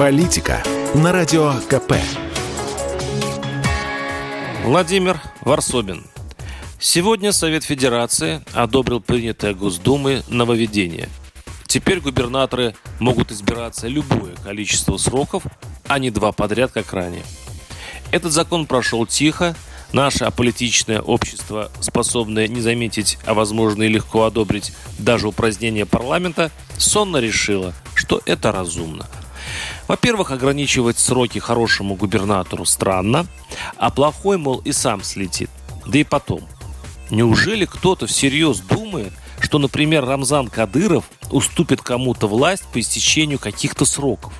Политика на Радио КП. Владимир Варсобин. Сегодня Совет Федерации одобрил принятое Госдумой нововведение. Теперь губернаторы могут избираться любое количество сроков, а не два подряд, как ранее. Этот закон прошел тихо, Наше аполитичное общество, способное не заметить, а возможно и легко одобрить даже упразднение парламента, сонно решило, что это разумно. Во-первых, ограничивать сроки хорошему губернатору странно, а плохой, мол, и сам слетит. Да и потом. Неужели кто-то всерьез думает, что, например, Рамзан Кадыров уступит кому-то власть по истечению каких-то сроков?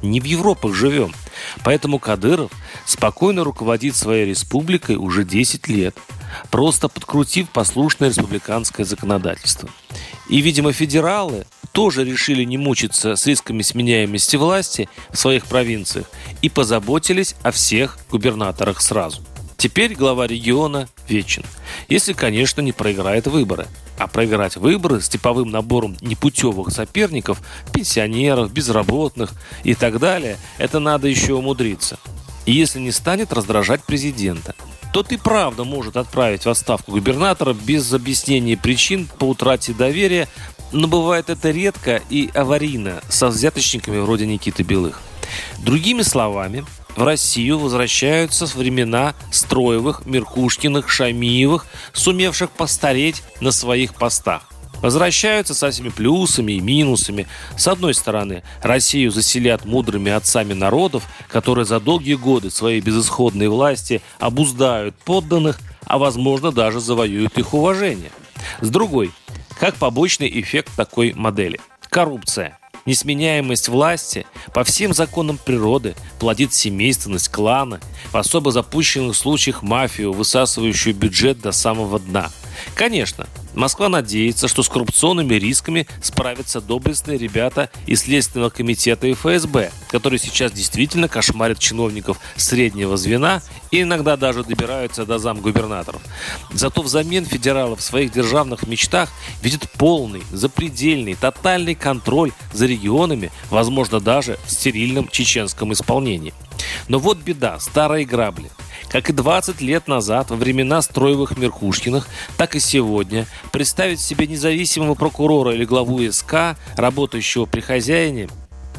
Не в Европах живем. Поэтому Кадыров спокойно руководит своей республикой уже 10 лет, просто подкрутив послушное республиканское законодательство. И, видимо, федералы тоже решили не мучиться с рисками сменяемости власти в своих провинциях и позаботились о всех губернаторах сразу. Теперь глава региона вечен, если, конечно, не проиграет выборы – а проиграть выборы с типовым набором непутевых соперников, пенсионеров, безработных и так далее, это надо еще умудриться. И если не станет раздражать президента, то ты правда может отправить в отставку губернатора без объяснения причин по утрате доверия, но бывает это редко и аварийно со взяточниками вроде Никиты Белых. Другими словами, в Россию возвращаются времена Строевых, Меркушкиных, Шамиевых, сумевших постареть на своих постах. Возвращаются со всеми плюсами и минусами. С одной стороны, Россию заселят мудрыми отцами народов, которые за долгие годы своей безысходной власти обуздают подданных, а возможно даже завоюют их уважение. С другой, как побочный эффект такой модели – коррупция – Несменяемость власти по всем законам природы плодит семейственность клана, в особо запущенных случаях мафию, высасывающую бюджет до самого дна. Конечно, Москва надеется, что с коррупционными рисками справятся доблестные ребята из Следственного комитета и ФСБ, которые сейчас действительно кошмарят чиновников среднего звена и иногда даже добираются до замгубернаторов. Зато взамен федералы в своих державных мечтах видят полный, запредельный, тотальный контроль за регионами, возможно, даже в стерильном чеченском исполнении. Но вот беда, старые грабли – как и 20 лет назад, во времена Строевых Меркушкиных, так и сегодня, представить себе независимого прокурора или главу СК, работающего при хозяине,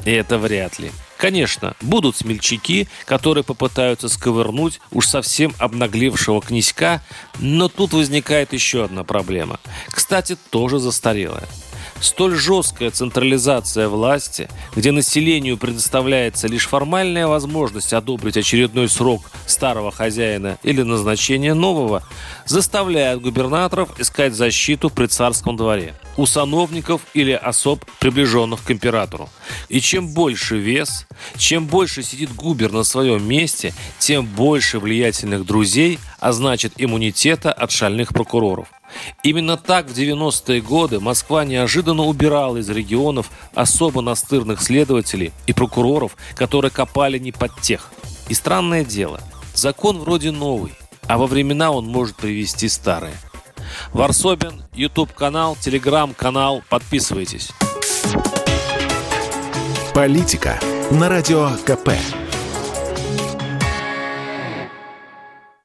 это вряд ли. Конечно, будут смельчаки, которые попытаются сковырнуть уж совсем обнаглевшего князька, но тут возникает еще одна проблема. Кстати, тоже застарелая. Столь жесткая централизация власти, где населению предоставляется лишь формальная возможность одобрить очередной срок старого хозяина или назначение нового, заставляет губернаторов искать защиту при царском дворе у сановников или особ, приближенных к императору. И чем больше вес, чем больше сидит губер на своем месте, тем больше влиятельных друзей, а значит иммунитета от шальных прокуроров. Именно так в 90-е годы Москва неожиданно убирала из регионов особо настырных следователей и прокуроров, которые копали не под тех. И странное дело, закон вроде новый, а во времена он может привести старые. Варсобин, YouTube-канал, Telegram-канал. Подписывайтесь. Политика на Радио КП.